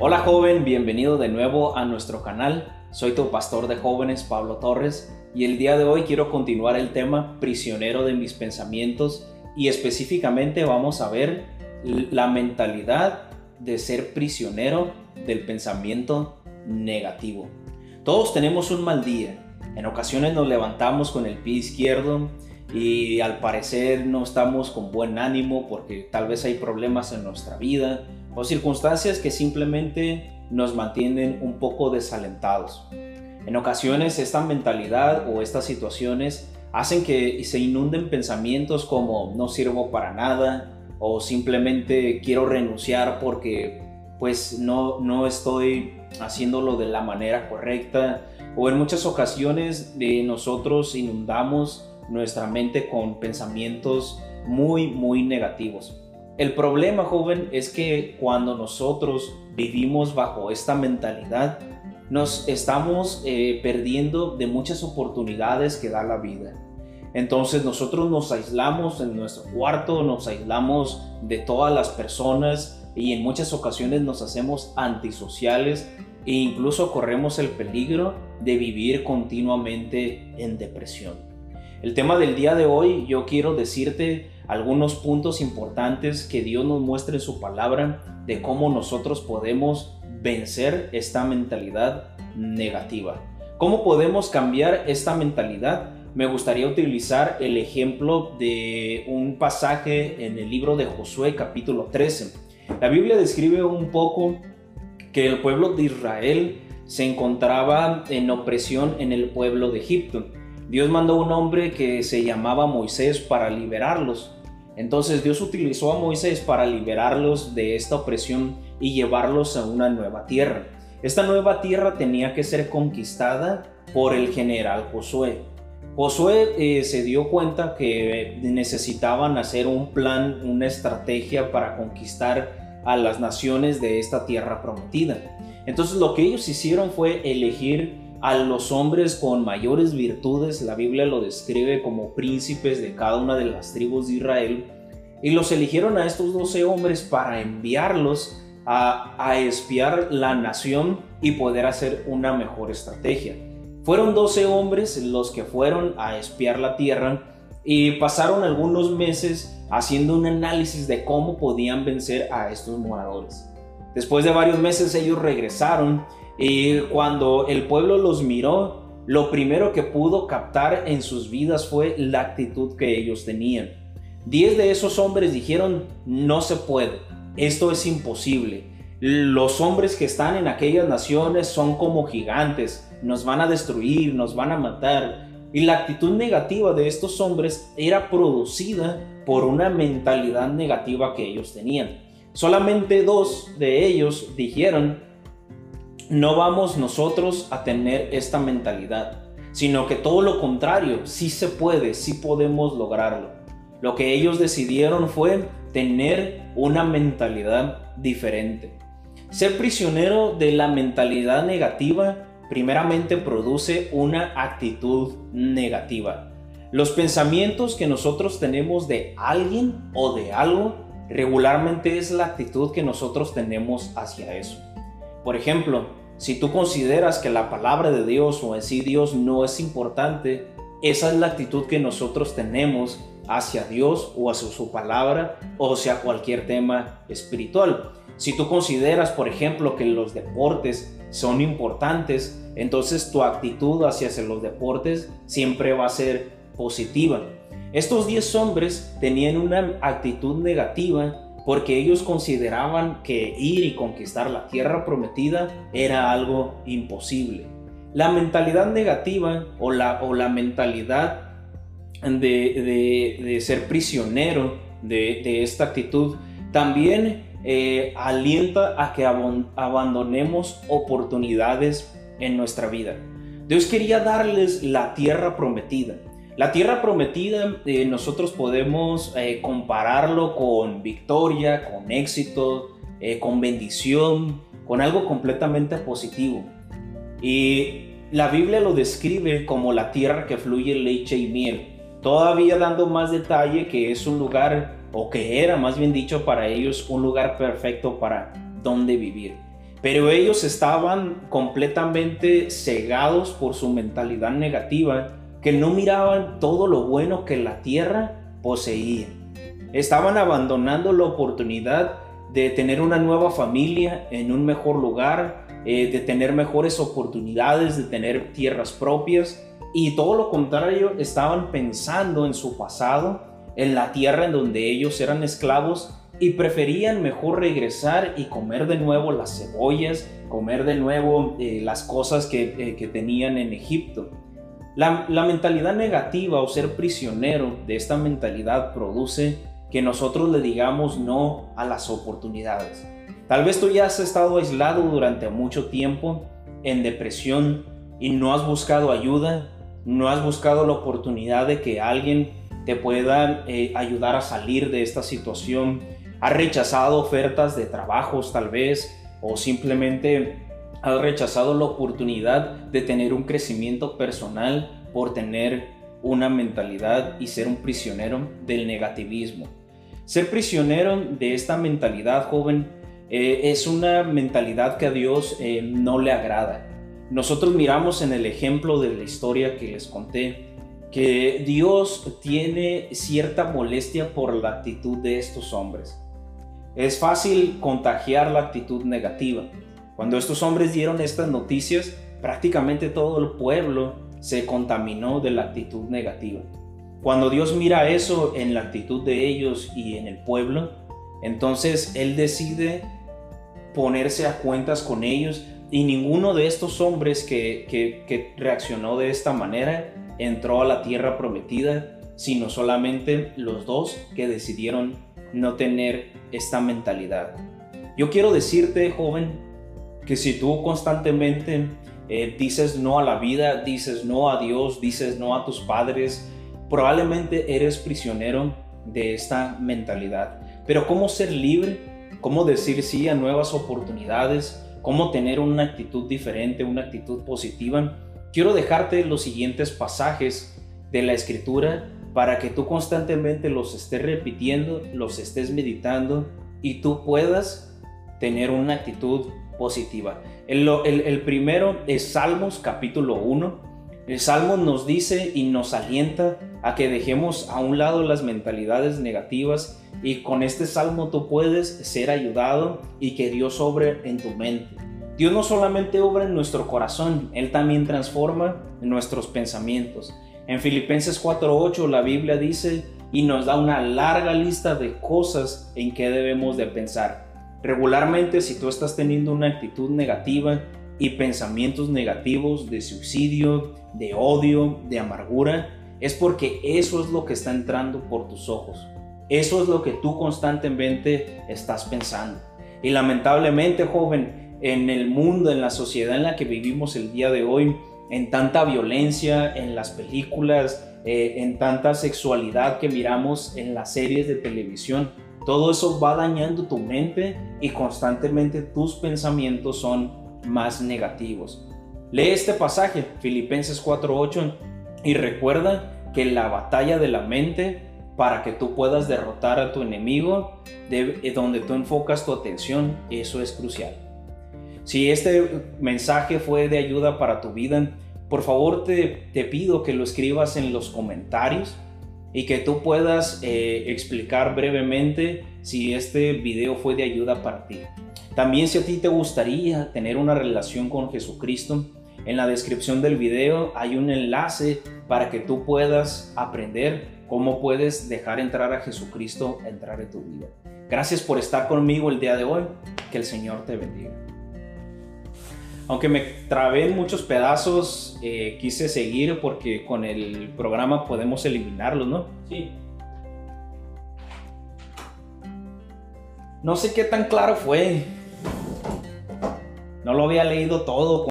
Hola joven, bienvenido de nuevo a nuestro canal. Soy tu pastor de jóvenes, Pablo Torres, y el día de hoy quiero continuar el tema prisionero de mis pensamientos y específicamente vamos a ver la mentalidad de ser prisionero del pensamiento negativo. Todos tenemos un mal día. En ocasiones nos levantamos con el pie izquierdo y al parecer no estamos con buen ánimo porque tal vez hay problemas en nuestra vida o circunstancias que simplemente nos mantienen un poco desalentados. En ocasiones esta mentalidad o estas situaciones hacen que se inunden pensamientos como no sirvo para nada o simplemente quiero renunciar porque pues no, no estoy haciéndolo de la manera correcta o en muchas ocasiones de nosotros inundamos nuestra mente con pensamientos muy, muy negativos. El problema, joven, es que cuando nosotros vivimos bajo esta mentalidad, nos estamos eh, perdiendo de muchas oportunidades que da la vida. Entonces nosotros nos aislamos en nuestro cuarto, nos aislamos de todas las personas y en muchas ocasiones nos hacemos antisociales e incluso corremos el peligro de vivir continuamente en depresión. El tema del día de hoy, yo quiero decirte algunos puntos importantes que Dios nos muestra en su palabra de cómo nosotros podemos vencer esta mentalidad negativa. ¿Cómo podemos cambiar esta mentalidad? Me gustaría utilizar el ejemplo de un pasaje en el libro de Josué capítulo 13. La Biblia describe un poco que el pueblo de Israel se encontraba en opresión en el pueblo de Egipto. Dios mandó un hombre que se llamaba Moisés para liberarlos. Entonces Dios utilizó a Moisés para liberarlos de esta opresión y llevarlos a una nueva tierra. Esta nueva tierra tenía que ser conquistada por el general Josué. Josué eh, se dio cuenta que necesitaban hacer un plan, una estrategia para conquistar a las naciones de esta tierra prometida. Entonces lo que ellos hicieron fue elegir a los hombres con mayores virtudes, la Biblia lo describe como príncipes de cada una de las tribus de Israel, y los eligieron a estos doce hombres para enviarlos a, a espiar la nación y poder hacer una mejor estrategia. Fueron doce hombres los que fueron a espiar la tierra y pasaron algunos meses haciendo un análisis de cómo podían vencer a estos moradores. Después de varios meses ellos regresaron y cuando el pueblo los miró, lo primero que pudo captar en sus vidas fue la actitud que ellos tenían. Diez de esos hombres dijeron, no se puede, esto es imposible. Los hombres que están en aquellas naciones son como gigantes, nos van a destruir, nos van a matar. Y la actitud negativa de estos hombres era producida por una mentalidad negativa que ellos tenían. Solamente dos de ellos dijeron, no vamos nosotros a tener esta mentalidad, sino que todo lo contrario, sí se puede, sí podemos lograrlo. Lo que ellos decidieron fue tener una mentalidad diferente. Ser prisionero de la mentalidad negativa primeramente produce una actitud negativa. Los pensamientos que nosotros tenemos de alguien o de algo regularmente es la actitud que nosotros tenemos hacia eso. Por ejemplo, si tú consideras que la palabra de Dios o en sí Dios no es importante, esa es la actitud que nosotros tenemos hacia Dios o hacia su palabra o hacia cualquier tema espiritual. Si tú consideras, por ejemplo, que los deportes son importantes, entonces tu actitud hacia los deportes siempre va a ser positiva. Estos 10 hombres tenían una actitud negativa porque ellos consideraban que ir y conquistar la tierra prometida era algo imposible. La mentalidad negativa o la, o la mentalidad de, ser prisionero de, esta actitud también eh, alienta a que abandonemos oportunidades en nuestra vida. Dios quería darles la tierra prometida, la tierra prometida eh, nosotros podemos eh, compararlo con victoria, con éxito, eh, con bendición, con algo completamente positivo. Y la Biblia lo describe como la tierra que fluye leche y miel, todavía dando más detalle que es un lugar, o que era más bien dicho para ellos, un lugar perfecto para donde vivir. pero ellos estaban completamente cegados por su mentalidad negativa, que no miraban todo lo bueno que la tierra poseía. Estaban abandonando la oportunidad de tener una nueva familia en un mejor lugar, eh, de tener mejores oportunidades, de tener tierras propias y todo lo contrario, estaban pensando en su pasado, en la tierra en donde ellos eran esclavos y preferían mejor regresar y comer de nuevo las cebollas, comer de nuevo eh, las cosas que, eh, que, tenían en Egipto. La, mentalidad negativa o ser prisionero de esta mentalidad produce que nosotros le digamos no a las oportunidades. Tal vez tú ya has estado aislado durante mucho tiempo en depresión y no has buscado ayuda, no has buscado la oportunidad de que alguien te pueda eh, ayudar a salir de esta situación, has rechazado ofertas de trabajos tal vez o simplemente has rechazado la oportunidad de tener un crecimiento personal por tener una mentalidad y ser un prisionero del negativismo. Ser prisionero de esta mentalidad, joven, eh, es una mentalidad que a Dios eh, no le agrada. Nosotros miramos en el ejemplo de la historia que les conté que Dios tiene cierta molestia por la actitud de estos hombres. Es fácil contagiar la actitud negativa. Cuando estos hombres dieron estas noticias, prácticamente todo el pueblo se contaminó de la actitud negativa. Cuando Dios mira eso en la actitud de ellos y en el pueblo, entonces Él decide ponerse a cuentas con ellos y ninguno de estos hombres que, reaccionó de esta manera entró a la tierra prometida, sino solamente los dos que decidieron no tener esta mentalidad. Yo quiero decirte, joven, que si tú constantemente eh, dices no a la vida, dices no a Dios, dices no a tus padres, probablemente eres prisionero de esta mentalidad. Pero ¿cómo ser libre? ¿Cómo decir sí a nuevas oportunidades? ¿Cómo tener una actitud diferente, una actitud positiva? Quiero dejarte los siguientes pasajes de la escritura para que tú constantemente los estés repitiendo, los estés meditando y tú puedas tener una actitud positiva. El, primero es Salmos capítulo 1 el Salmo nos dice y nos alienta a que dejemos a un lado las mentalidades negativas y con este salmo tú puedes ser ayudado y que Dios obre en tu mente. Dios no solamente obra en nuestro corazón, Él también transforma nuestros pensamientos. En Filipenses 4:8 la Biblia dice y nos da una larga lista de cosas en que debemos de pensar. Regularmente si tú estás teniendo una actitud negativa, y pensamientos negativos de suicidio, de odio, de amargura, es porque eso es lo que está entrando por tus ojos. Eso es lo que tú constantemente estás pensando. Y lamentablemente, joven, en el mundo, en la sociedad en la que vivimos el día de hoy, en tanta violencia, en las películas, eh, en tanta sexualidad que miramos en las series de televisión, todo eso va dañando tu mente y constantemente tus pensamientos son más negativos. Lee este pasaje, Filipenses 4:8, y recuerda que la batalla de la mente para que tú puedas derrotar a tu enemigo, de, donde tú enfocas tu atención, eso es crucial. Si este mensaje fue de ayuda para tu vida, por favor te, te pido que lo escribas en los comentarios y que tú puedas eh, explicar brevemente si este video fue de ayuda para ti. También si a ti te gustaría tener una relación con Jesucristo, en la descripción del video hay un enlace para que tú puedas aprender cómo puedes dejar entrar a Jesucristo, entrar en tu vida. Gracias por estar conmigo el día de hoy. Que el Señor te bendiga. Aunque me trabé en muchos pedazos, eh, quise seguir porque con el programa podemos eliminarlos, ¿no? Sí. No sé qué tan claro fue, no lo había leído todo.